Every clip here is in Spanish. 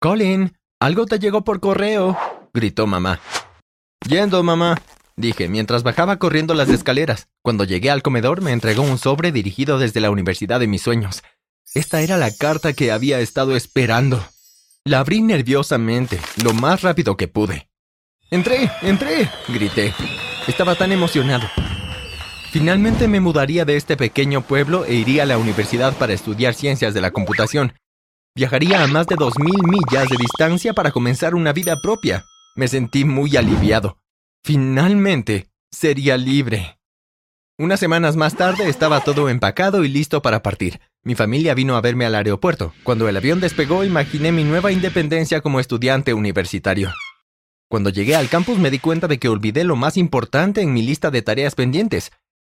Colin, algo te llegó por correo, gritó mamá. Yendo, mamá, dije mientras bajaba corriendo las escaleras. Cuando llegué al comedor me entregó un sobre dirigido desde la universidad de mis sueños. Esta era la carta que había estado esperando. La abrí nerviosamente, lo más rápido que pude. ¡Entré! ¡Entré! grité. Estaba tan emocionado. Finalmente me mudaría de este pequeño pueblo e iría a la universidad para estudiar ciencias de la computación. Viajaría a más de dos mil millas de distancia para comenzar una vida propia. Me sentí muy aliviado. Finalmente, sería libre. Unas semanas más tarde estaba todo empacado y listo para partir. Mi familia vino a verme al aeropuerto. Cuando el avión despegó, imaginé mi nueva independencia como estudiante universitario. Cuando llegué al campus me di cuenta de que olvidé lo más importante en mi lista de tareas pendientes.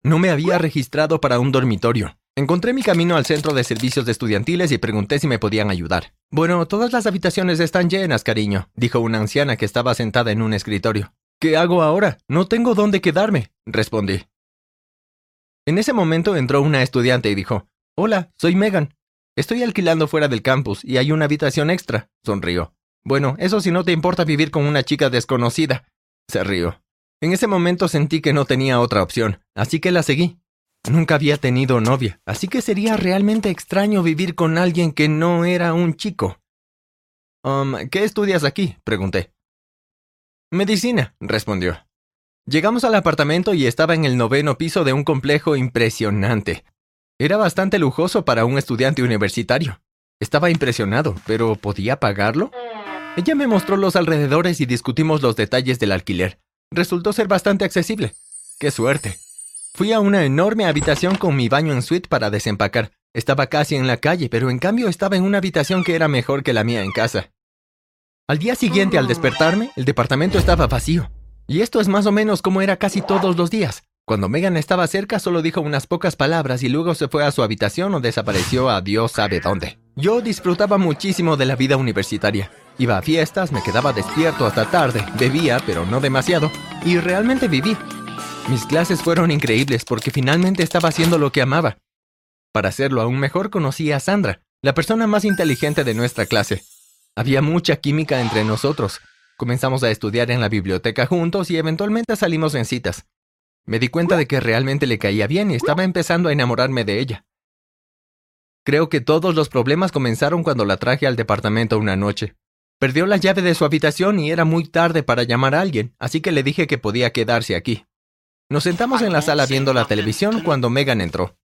No me había registrado para un dormitorio. Encontré mi camino al centro de servicios de estudiantiles y pregunté si me podían ayudar. Bueno, todas las habitaciones están llenas, cariño, dijo una anciana que estaba sentada en un escritorio. ¿Qué hago ahora? No tengo dónde quedarme, respondí. En ese momento entró una estudiante y dijo, Hola, soy Megan. Estoy alquilando fuera del campus y hay una habitación extra, sonrió. Bueno, eso si no te importa vivir con una chica desconocida. Se rió. En ese momento sentí que no tenía otra opción, así que la seguí. Nunca había tenido novia, así que sería realmente extraño vivir con alguien que no era un chico. Um, ¿Qué estudias aquí? pregunté. Medicina, respondió. Llegamos al apartamento y estaba en el noveno piso de un complejo impresionante. Era bastante lujoso para un estudiante universitario. Estaba impresionado, pero ¿podía pagarlo? Ella me mostró los alrededores y discutimos los detalles del alquiler. Resultó ser bastante accesible. ¡Qué suerte! Fui a una enorme habitación con mi baño en suite para desempacar. Estaba casi en la calle, pero en cambio estaba en una habitación que era mejor que la mía en casa. Al día siguiente, al despertarme, el departamento estaba vacío. Y esto es más o menos como era casi todos los días. Cuando Megan estaba cerca, solo dijo unas pocas palabras y luego se fue a su habitación o desapareció a Dios sabe dónde. Yo disfrutaba muchísimo de la vida universitaria. Iba a fiestas, me quedaba despierto hasta tarde, bebía, pero no demasiado, y realmente viví. Mis clases fueron increíbles porque finalmente estaba haciendo lo que amaba. Para hacerlo aún mejor conocí a Sandra, la persona más inteligente de nuestra clase. Había mucha química entre nosotros. Comenzamos a estudiar en la biblioteca juntos y eventualmente salimos en citas. Me di cuenta de que realmente le caía bien y estaba empezando a enamorarme de ella. Creo que todos los problemas comenzaron cuando la traje al departamento una noche. Perdió la llave de su habitación y era muy tarde para llamar a alguien, así que le dije que podía quedarse aquí. Nos sentamos en la sala viendo la televisión cuando Megan entró.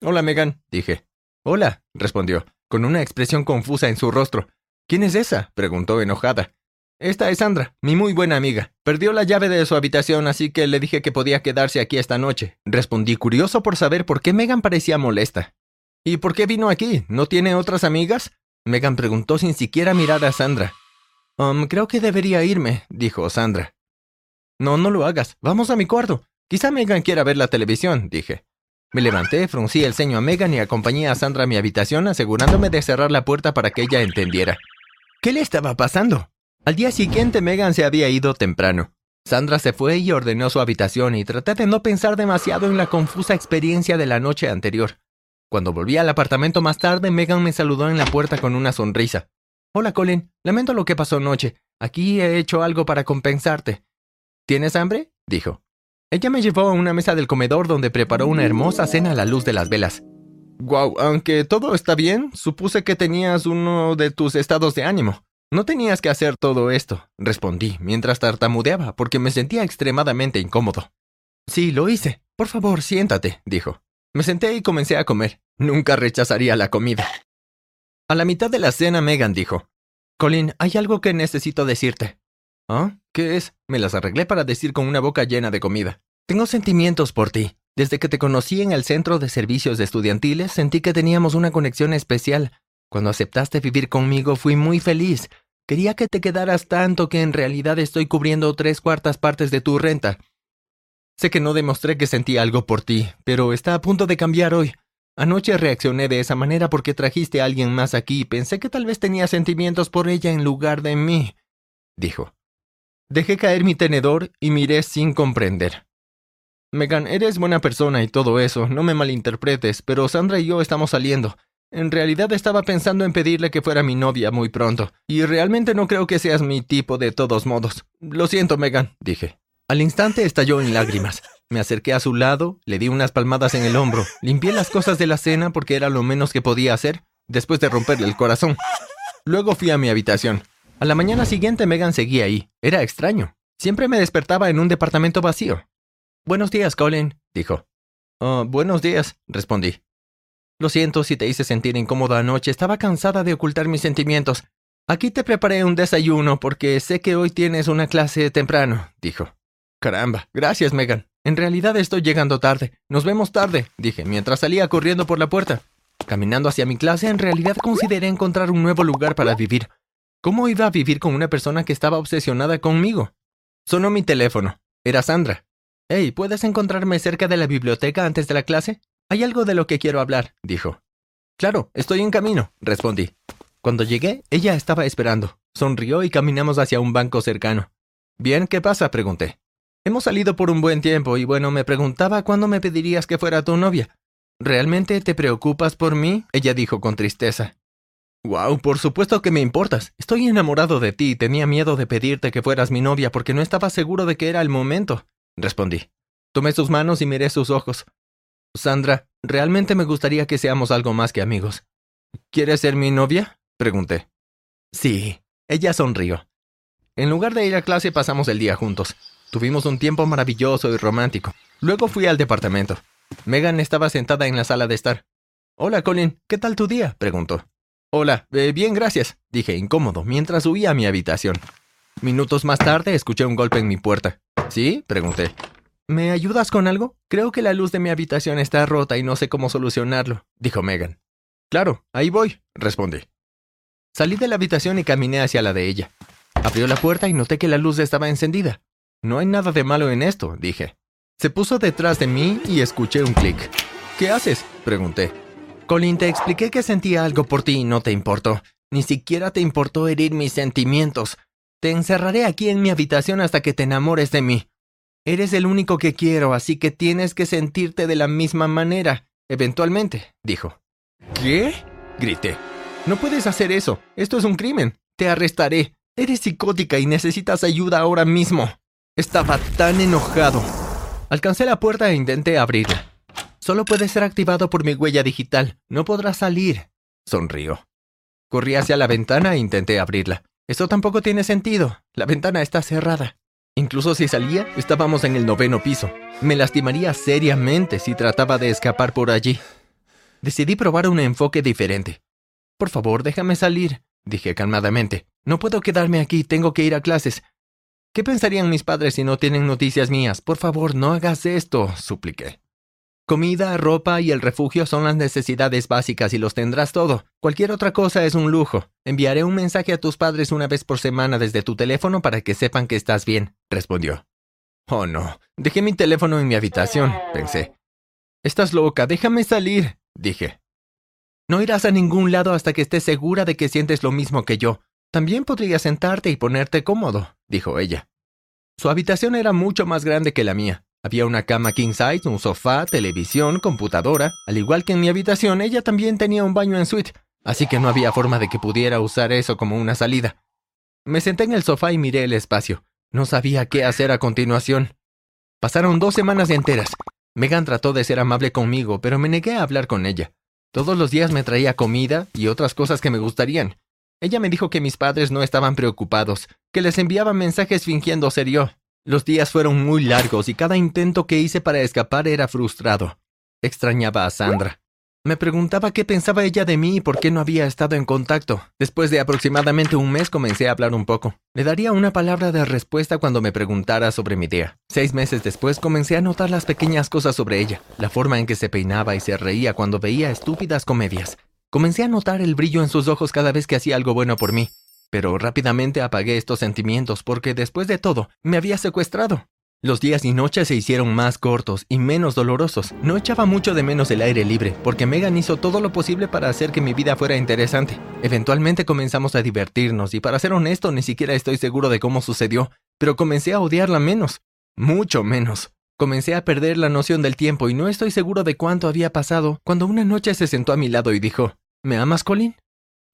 Hola, Megan, dije. Hola, respondió, con una expresión confusa en su rostro. ¿Quién es esa? preguntó enojada. Esta es Sandra, mi muy buena amiga. Perdió la llave de su habitación, así que le dije que podía quedarse aquí esta noche. Respondí curioso por saber por qué Megan parecía molesta. ¿Y por qué vino aquí? ¿No tiene otras amigas? Megan preguntó sin siquiera mirar a Sandra. Um, creo que debería irme, dijo Sandra. No, no lo hagas. Vamos a mi cuarto. Quizá Megan quiera ver la televisión, dije. Me levanté, fruncí el ceño a Megan y acompañé a Sandra a mi habitación asegurándome de cerrar la puerta para que ella entendiera. ¿Qué le estaba pasando? Al día siguiente Megan se había ido temprano. Sandra se fue y ordenó su habitación y traté de no pensar demasiado en la confusa experiencia de la noche anterior. Cuando volví al apartamento más tarde, Megan me saludó en la puerta con una sonrisa. Hola, Colin. Lamento lo que pasó anoche. Aquí he hecho algo para compensarte. ¿Tienes hambre? dijo. Ella me llevó a una mesa del comedor donde preparó una hermosa cena a la luz de las velas. Guau, aunque todo está bien, supuse que tenías uno de tus estados de ánimo. No tenías que hacer todo esto, respondí, mientras tartamudeaba, porque me sentía extremadamente incómodo. Sí, lo hice. Por favor, siéntate, dijo. Me senté y comencé a comer. Nunca rechazaría la comida. A la mitad de la cena, Megan dijo, Colin, hay algo que necesito decirte. ¿Ah? ¿Qué es? Me las arreglé para decir con una boca llena de comida. Tengo sentimientos por ti. Desde que te conocí en el centro de servicios estudiantiles, sentí que teníamos una conexión especial. Cuando aceptaste vivir conmigo, fui muy feliz. Quería que te quedaras tanto que en realidad estoy cubriendo tres cuartas partes de tu renta. Sé que no demostré que sentí algo por ti, pero está a punto de cambiar hoy. Anoche reaccioné de esa manera porque trajiste a alguien más aquí y pensé que tal vez tenía sentimientos por ella en lugar de mí, dijo. Dejé caer mi tenedor y miré sin comprender. Megan, eres buena persona y todo eso, no me malinterpretes, pero Sandra y yo estamos saliendo. En realidad estaba pensando en pedirle que fuera mi novia muy pronto, y realmente no creo que seas mi tipo de todos modos. Lo siento, Megan, dije. Al instante estalló en lágrimas. Me acerqué a su lado, le di unas palmadas en el hombro, limpié las cosas de la cena porque era lo menos que podía hacer, después de romperle el corazón. Luego fui a mi habitación. A la mañana siguiente Megan seguía ahí. Era extraño. Siempre me despertaba en un departamento vacío. Buenos días, Colin, dijo. Oh, buenos días, respondí. Lo siento si te hice sentir incómoda anoche. Estaba cansada de ocultar mis sentimientos. Aquí te preparé un desayuno porque sé que hoy tienes una clase temprano, dijo. Caramba, gracias, Megan. En realidad estoy llegando tarde. Nos vemos tarde, dije, mientras salía corriendo por la puerta. Caminando hacia mi clase, en realidad consideré encontrar un nuevo lugar para vivir. ¿Cómo iba a vivir con una persona que estaba obsesionada conmigo? Sonó mi teléfono. Era Sandra. Hey, ¿puedes encontrarme cerca de la biblioteca antes de la clase? Hay algo de lo que quiero hablar, dijo. Claro, estoy en camino, respondí. Cuando llegué, ella estaba esperando. Sonrió y caminamos hacia un banco cercano. Bien, ¿qué pasa? pregunté. Hemos salido por un buen tiempo y bueno, me preguntaba cuándo me pedirías que fuera tu novia. ¿Realmente te preocupas por mí? Ella dijo con tristeza. Wow, por supuesto que me importas. Estoy enamorado de ti y tenía miedo de pedirte que fueras mi novia porque no estaba seguro de que era el momento, respondí. Tomé sus manos y miré sus ojos. Sandra, realmente me gustaría que seamos algo más que amigos. ¿Quieres ser mi novia? pregunté. Sí. Ella sonrió. En lugar de ir a clase pasamos el día juntos. Tuvimos un tiempo maravilloso y romántico. Luego fui al departamento. Megan estaba sentada en la sala de estar. Hola, Colin, ¿qué tal tu día? preguntó. Hola, eh, bien, gracias, dije incómodo mientras huía a mi habitación. Minutos más tarde escuché un golpe en mi puerta. ¿Sí? pregunté. ¿Me ayudas con algo? Creo que la luz de mi habitación está rota y no sé cómo solucionarlo, dijo Megan. Claro, ahí voy, respondí. Salí de la habitación y caminé hacia la de ella. Abrió la puerta y noté que la luz estaba encendida. No hay nada de malo en esto, dije. Se puso detrás de mí y escuché un clic. ¿Qué haces? pregunté. Colin, te expliqué que sentía algo por ti y no te importó. Ni siquiera te importó herir mis sentimientos. Te encerraré aquí en mi habitación hasta que te enamores de mí. Eres el único que quiero, así que tienes que sentirte de la misma manera, eventualmente, dijo. ¿Qué? grité. No puedes hacer eso. Esto es un crimen. Te arrestaré. Eres psicótica y necesitas ayuda ahora mismo. Estaba tan enojado. Alcancé la puerta e intenté abrirla. Solo puede ser activado por mi huella digital. No podrá salir. Sonrió. Corrí hacia la ventana e intenté abrirla. Eso tampoco tiene sentido. La ventana está cerrada. Incluso si salía, estábamos en el noveno piso. Me lastimaría seriamente si trataba de escapar por allí. Decidí probar un enfoque diferente. Por favor, déjame salir, dije calmadamente. No puedo quedarme aquí, tengo que ir a clases. ¿Qué pensarían mis padres si no tienen noticias mías? Por favor, no hagas esto, supliqué. Comida, ropa y el refugio son las necesidades básicas y los tendrás todo. Cualquier otra cosa es un lujo. Enviaré un mensaje a tus padres una vez por semana desde tu teléfono para que sepan que estás bien, respondió. Oh, no. Dejé mi teléfono en mi habitación, pensé. Estás loca, déjame salir, dije. No irás a ningún lado hasta que estés segura de que sientes lo mismo que yo. También podrías sentarte y ponerte cómodo, dijo ella. Su habitación era mucho más grande que la mía. Había una cama king size, un sofá, televisión, computadora. Al igual que en mi habitación, ella también tenía un baño en suite, así que no había forma de que pudiera usar eso como una salida. Me senté en el sofá y miré el espacio. No sabía qué hacer a continuación. Pasaron dos semanas enteras. Megan trató de ser amable conmigo, pero me negué a hablar con ella. Todos los días me traía comida y otras cosas que me gustarían. Ella me dijo que mis padres no estaban preocupados, que les enviaban mensajes fingiendo ser yo. Los días fueron muy largos y cada intento que hice para escapar era frustrado. Extrañaba a Sandra. Me preguntaba qué pensaba ella de mí y por qué no había estado en contacto. Después de aproximadamente un mes comencé a hablar un poco. Le daría una palabra de respuesta cuando me preguntara sobre mi idea. Seis meses después comencé a notar las pequeñas cosas sobre ella, la forma en que se peinaba y se reía cuando veía estúpidas comedias, Comencé a notar el brillo en sus ojos cada vez que hacía algo bueno por mí, pero rápidamente apagué estos sentimientos porque después de todo me había secuestrado. Los días y noches se hicieron más cortos y menos dolorosos. No echaba mucho de menos el aire libre, porque Megan hizo todo lo posible para hacer que mi vida fuera interesante. Eventualmente comenzamos a divertirnos y para ser honesto ni siquiera estoy seguro de cómo sucedió, pero comencé a odiarla menos. Mucho menos. Comencé a perder la noción del tiempo y no estoy seguro de cuánto había pasado cuando una noche se sentó a mi lado y dijo, ¿Me amas, Colin?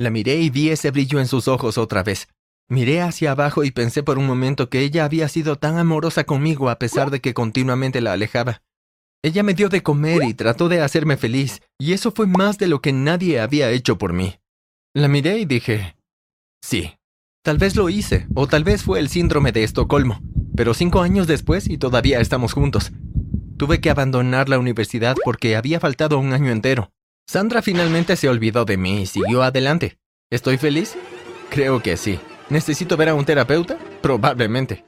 La miré y vi ese brillo en sus ojos otra vez. Miré hacia abajo y pensé por un momento que ella había sido tan amorosa conmigo a pesar de que continuamente la alejaba. Ella me dio de comer y trató de hacerme feliz, y eso fue más de lo que nadie había hecho por mí. La miré y dije, sí, tal vez lo hice, o tal vez fue el síndrome de Estocolmo, pero cinco años después y todavía estamos juntos. Tuve que abandonar la universidad porque había faltado un año entero. Sandra finalmente se olvidó de mí y siguió adelante. ¿Estoy feliz? Creo que sí. ¿Necesito ver a un terapeuta? Probablemente.